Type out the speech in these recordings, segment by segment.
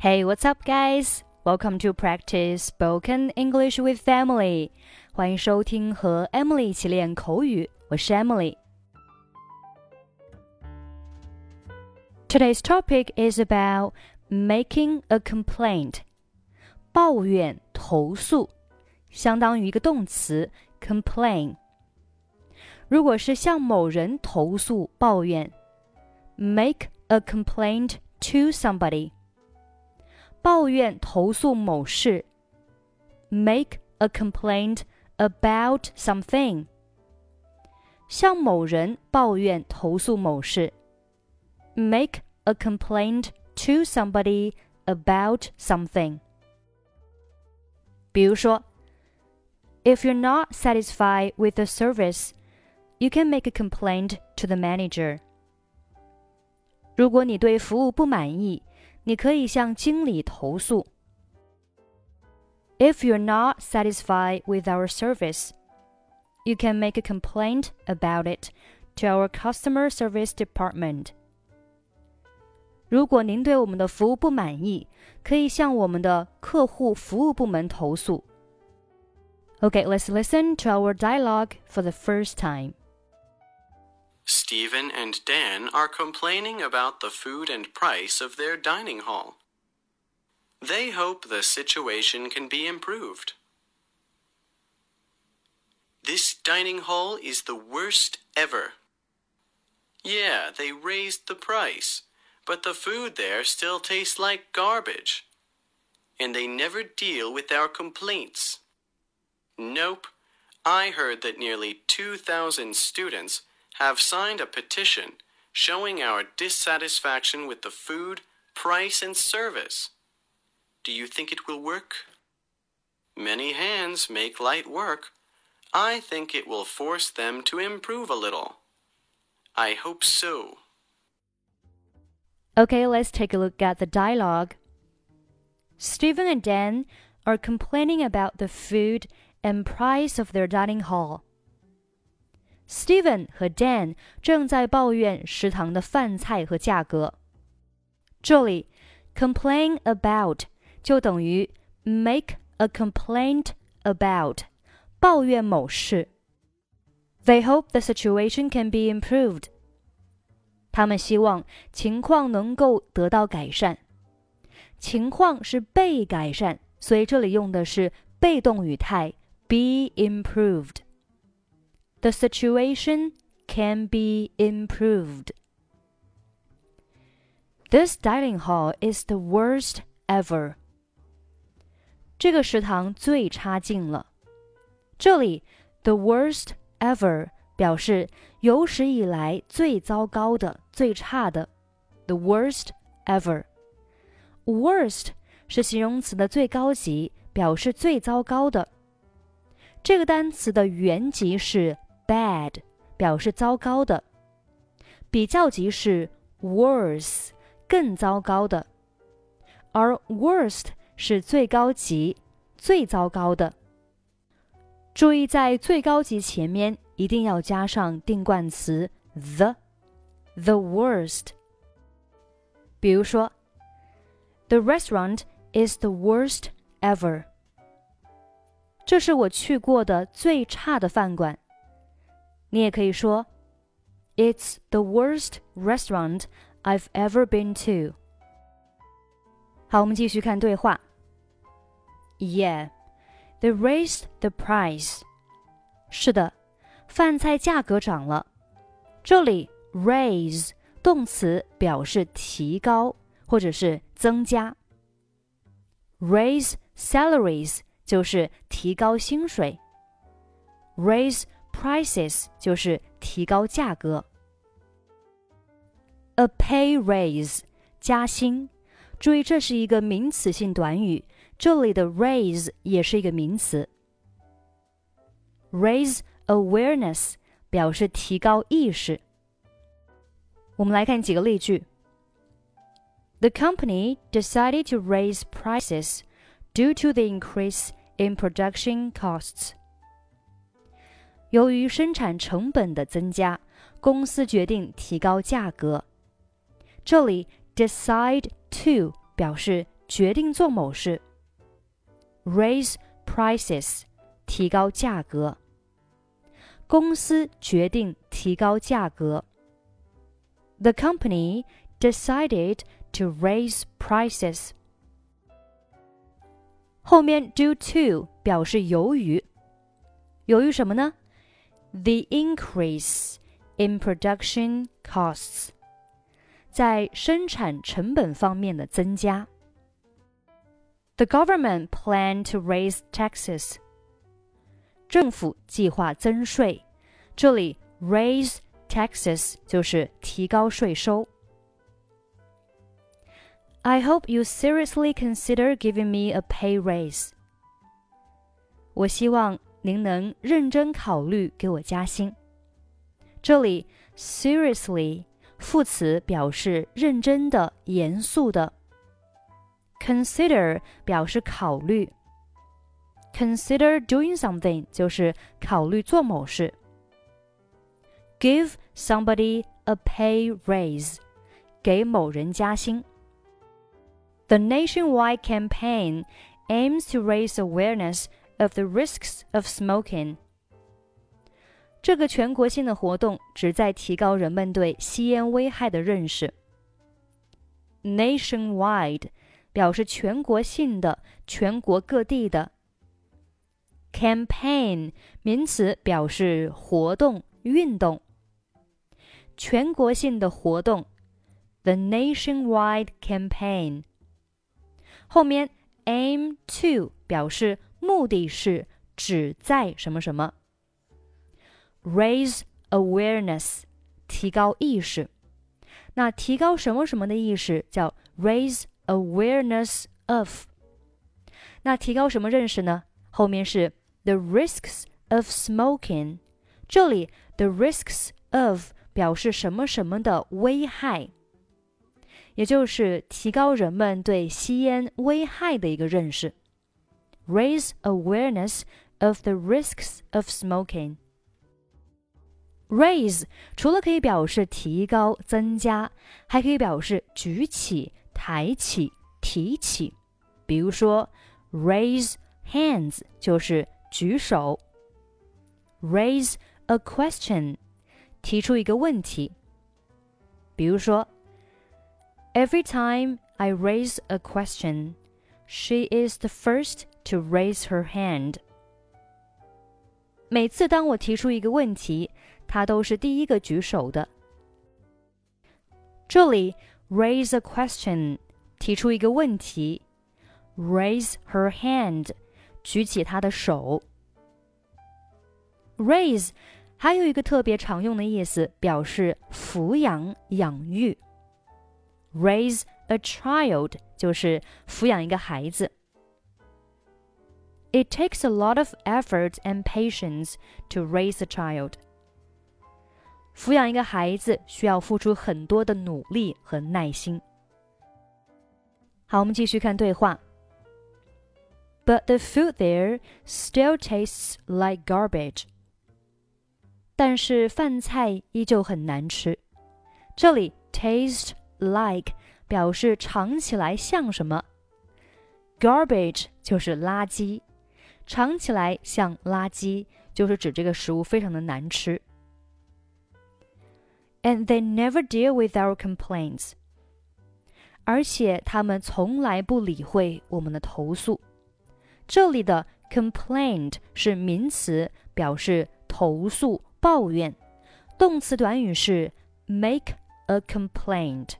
Hey, what's up, guys? Welcome to practice spoken English with Emily. 欢迎收听和 Emily 一起练口语，我是 Emily。Today's topic is about making a complaint. 抱怨、投诉，相当于一个动词 complain。如果是向某人投诉、抱怨，make a complaint to somebody。抱怨、投诉某事，make a complaint about something。向某人抱怨、投诉某事，make a complaint to somebody about something。比如说，If you're not satisfied with the service, you can make a complaint to the manager。如果你对服务不满意， 你可以向经理投诉。If you're not satisfied with our service, you can make a complaint about it to our customer service department. 如果您对我们的服务不满意，可以向我们的客户服务部门投诉。Okay, let's listen to our dialogue for the first time. Steven and Dan are complaining about the food and price of their dining hall. They hope the situation can be improved. This dining hall is the worst ever. Yeah, they raised the price, but the food there still tastes like garbage. And they never deal with our complaints. Nope. I heard that nearly 2,000 students have signed a petition showing our dissatisfaction with the food, price, and service. Do you think it will work? Many hands make light work. I think it will force them to improve a little. I hope so. Okay, let's take a look at the dialogue. Steven and Dan are complaining about the food and price of their dining hall. Steven 和 Dan 正在抱怨食堂的饭菜和价格。这里 complain about 就等于 make a complaint about 抱怨某事。They hope the situation can be improved。他们希望情况能够得到改善。情况是被改善，所以这里用的是被动语态 be improved。the situation can be improved. This dining hall is the worst ever. 这个食堂最差劲了。这里 the worst ever 表示有史以来最糟糕的、最差的。The worst ever. Worst 是形容词的最高级，表示最糟糕的。这个单词的原级是 Bad 表示糟糕的，比较级是 worse 更糟糕的，而 worst 是最高级最糟糕的。注意在最高级前面一定要加上定冠词 the，the worst。比如说，The restaurant is the worst ever。这是我去过的最差的饭馆。你也可以说，It's the worst restaurant I've ever been to。好，我们继续看对话。Yeah, they raised the price。是的，饭菜价格涨了。这里 raise 动词表示提高或者是增加。Raise salaries 就是提高薪水。Raise prices 就是提高价格。A pay raise 加薪，注意这是一个名词性短语，这里的 raise 也是一个名词。Raise awareness 表示提高意识。我们来看几个例句。The company decided to raise prices due to the increase in production costs. 由于生产成本的增加，公司决定提高价格。这里 decide to 表示决定做某事。Raise prices，提高价格。公司决定提高价格。The company decided to raise prices. 后面 due to 表示由于，由于什么呢 ？The increase in production costs，在生产成本方面的增加。The government planned to raise taxes. 政府计划增税。这里 raise taxes 就是提高税收。I hope you seriously consider giving me a pay raise. 我希望 您能认真考虑给我加薪。这里 seriously 副词表示认真的、严肃的。Consider 表示考虑。Consider doing something 就是考虑做某事。Give somebody a pay raise，给某人加薪。The nationwide campaign aims to raise awareness of the risks of smoking. 这个全国性的活动旨在提高人们对吸烟危害的认识。Nationwide 表示全国性的、全国各地的。Campaign 名词表示活动、运动。全国性的活动，the nationwide campaign。后面 aim to 表示 目的是旨在什么什么。raise awareness 提高意识，那提高什么什么的意识叫 raise awareness of。那提高什么认识呢？后面是 the risks of smoking，这里 the risks of 表示什么什么的危害，也就是提高人们对吸烟危害的一个认识。Raise awareness of the risks of smoking. Raise 除了可以表示提高、增加，还可以表示举起、抬起、提起。比如说，raise hands 就是举手。Raise a question 提出一个问题，比如说，Every time I raise a question, she is the first to raise her hand。每次当我提出一个问题，她都是第一个举手的。这里 raise a question 提出一个问题，raise her hand 举起她的手，raise。还有一个特别常用的意思，表示抚养、养育。Raise a child 就是抚养一个孩子。It takes a lot of effort and patience to raise a child。抚养一个孩子需要付出很多的努力和耐心。好，我们继续看对话。But the food there still tastes like garbage. 但是饭菜依旧很难吃。这里 taste like 表示尝起来像什么，garbage 就是垃圾， 尝起来像垃圾就是指这个食物非常的难吃。And they never deal with our complaints，而且他们从来不理会我们的投诉。这里的 complaint 是名词，表示投诉。抱怨，动词短语是 make a complaint，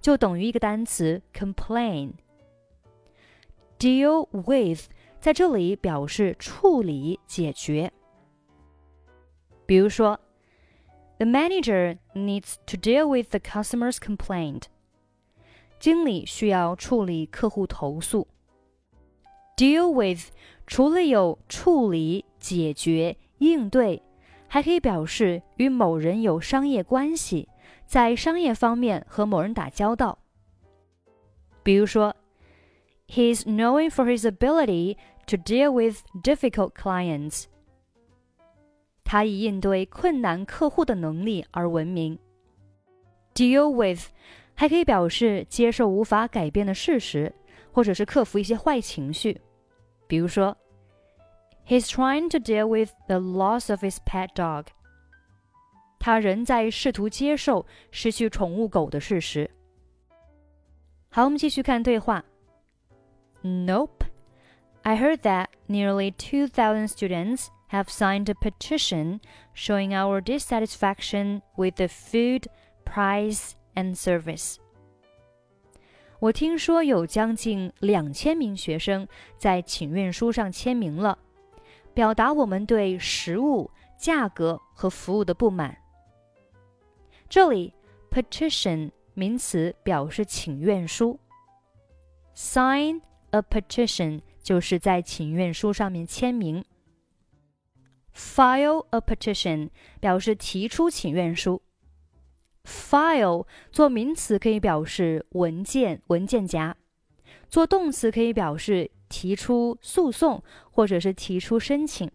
就等于一个单词 complain。deal with 在这里表示处理、解决。比如说，The manager needs to deal with the customer's complaint。经理需要处理客户投诉。Deal with 除了有处理、解决、应对。还可以表示与某人有商业关系，在商业方面和某人打交道。比如说，He's known for his ability to deal with difficult clients。他以应对困难客户的能力而闻名。Deal with 还可以表示接受无法改变的事实， 或者是克服一些坏情绪。比如说，He's trying to deal with the loss of his pet dog。他仍在试图接受失去宠物狗的事实。好，我们继续看对话。Nope. I heard that nearly 2,000 students have signed a petition showing our dissatisfaction with the food, price, and service. 我听说有将近两千名学生在请愿书上签名了，表达我们对食物、价格和服务的不满。这里 petition 名词表示请愿书，sign a petition 就是在请愿书上面签名。File a petition 表示提出请愿书。File 做名词可以表示文件、文件夹；做动词可以表示提出诉讼或者是提出申请。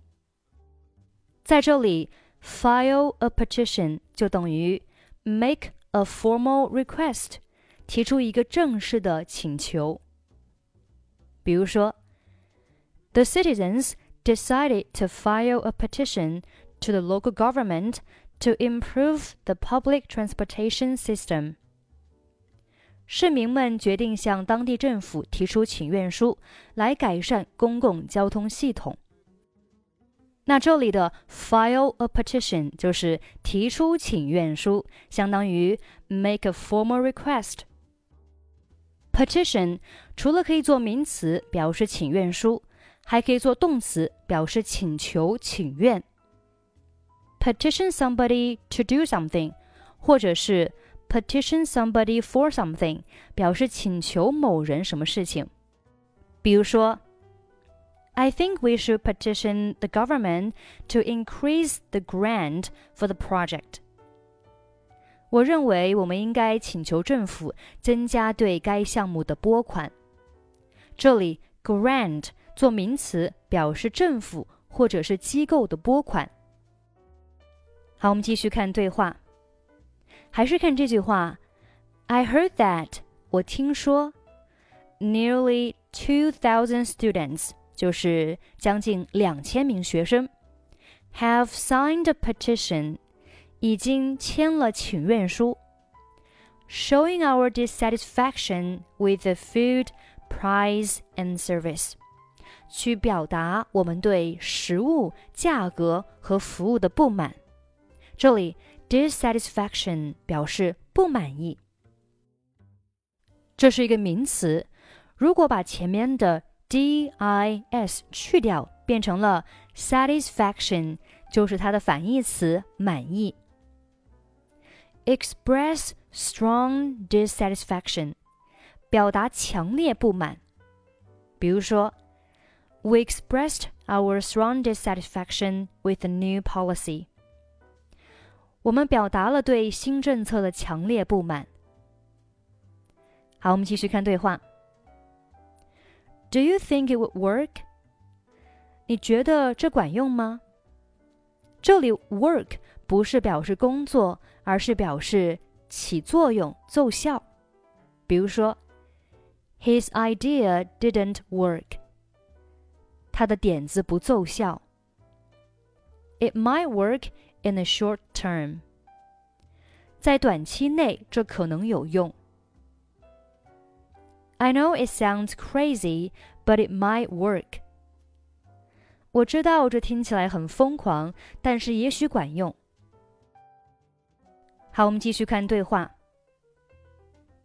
在这里，file a petition 就等于 make a formal request，提出一个正式的请求。比如说 ，The citizens decided to file a petition to the local government to improve the public transportation system. 市民们决定向当地政府提出请愿书，来改善公共交通系统。那这里的 file a petition 就是提出请愿书，相当于 make a formal request。petition 除了可以做名词表示请愿书， 还可以做动词表示请求、请愿。petition somebody to do something，或者是 petition somebody for something，表示请求某人什么事情。比如说。I think we should petition the government to increase the grant for the project. 我认为我们应该请求政府增加对该项目的拨款。这里 grant 做名词，表示政府或者是机构的拨款。好，我们继续看对话，还是看这句话。I heard that 我听说 nearly two thousand students 就是将近两千名学生，have signed a petition，已经签了请愿书，showing our dissatisfaction with the food, price and service， 去表达我们对食物、价格和服务的不满。这里 dissatisfaction 表示不满意，这是一个名词。如果把前面的 dis 去掉，变成了 satisfaction，就是它的反义词满意。Express strong dissatisfaction，表达强烈不满。比如说 ，We expressed our strong dissatisfaction with the new policy。我们表达了对新政策的强烈不满。好，我们继续看对话。Do you think it would work？你觉得这管用吗？这里 work 不是表示工作，而是表示起作用、奏效。比如说，His idea didn't work。 他的点子不奏效。It might work in the short term。在短期内，这可能有用。I know it sounds crazy, but it might work. 我知道这听起来很疯狂，但是也许管用。好，我们继续看对话。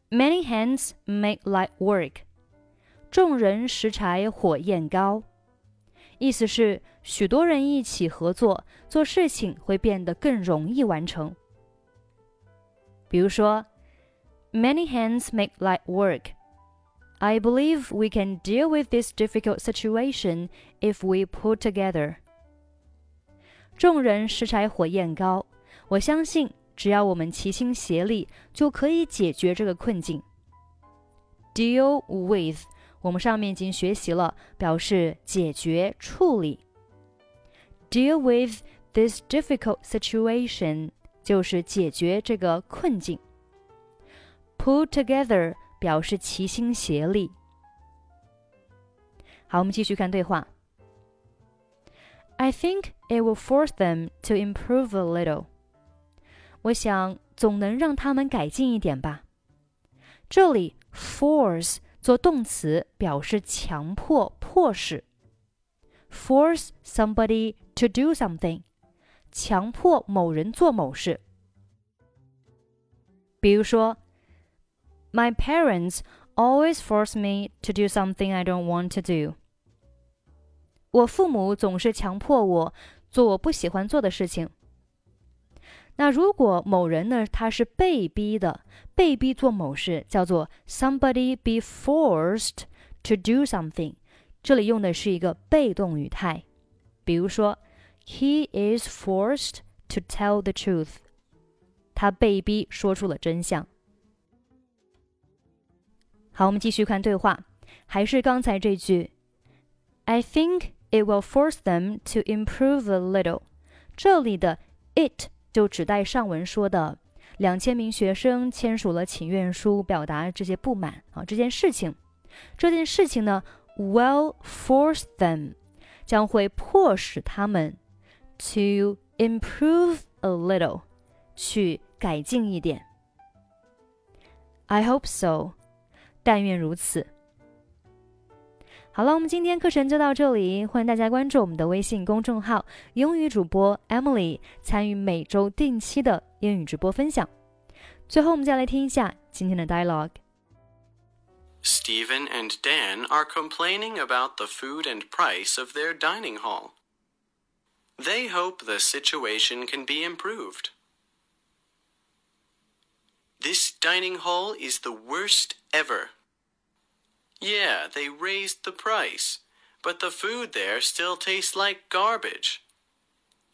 Many hands make light work. 众人拾柴火焰高。 意思是许多人一起合作，做事情会变得更容易完成。比如说，Many hands make light work. I believe we can deal with this difficult situation if we pull together. 众人拾柴火焰高，我相信只要我们齐心协力，就可以解决这个困境。Deal with， 我们上面已经学习了，表示解决、处理。Deal with this difficult situation 就是解决这个困境。Pull together 表示齐心协力。好，我们继续看对话。I think it will force them to improve a little。我想总能让他们改进一点吧。这里 force 做动词，表示强迫、迫使。Force somebody to do something，强迫某人做某事。比如说，My parents always force me to do something I don't want to do。我父母总是强迫我做我不喜欢做的事情。那如果某人呢，他是被逼的，被逼做某事，叫做 somebody be forced to do something。这里用的是一个被动语态。比如说，He is forced to tell the truth。他被逼说出了真相。好，我们继续看对话，还是刚才这句，I think。It will force them to improve a little。这里的 it 就指代上文说的两千名学生签署了请愿书，表达这些不满啊。这件事情，这件事情呢，will force them 将会迫使他们 to improve a little 去改进一点。I hope so，但愿如此。好了，我们今天课程就到这里，欢迎大家关注我们的微信公众号“英语主播 Emily”，参与每周定期的英语直播分享。最后，我们再来听一下今天的 dialogue。Steven and Dan are complaining about the food and price of their dining hall. They hope the situation can be improved. This dining hall is the worst ever. Yeah, they raised the price, but the food there still tastes like garbage.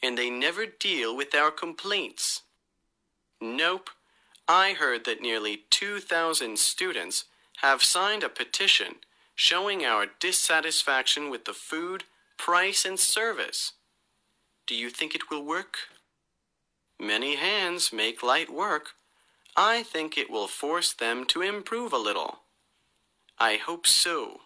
And they never deal with our complaints. Nope. I heard that nearly 2,000 students have signed a petition showing our dissatisfaction with the food, price, and service. Do you think it will work? Many hands make light work. I think it will force them to improve a little. I hope so.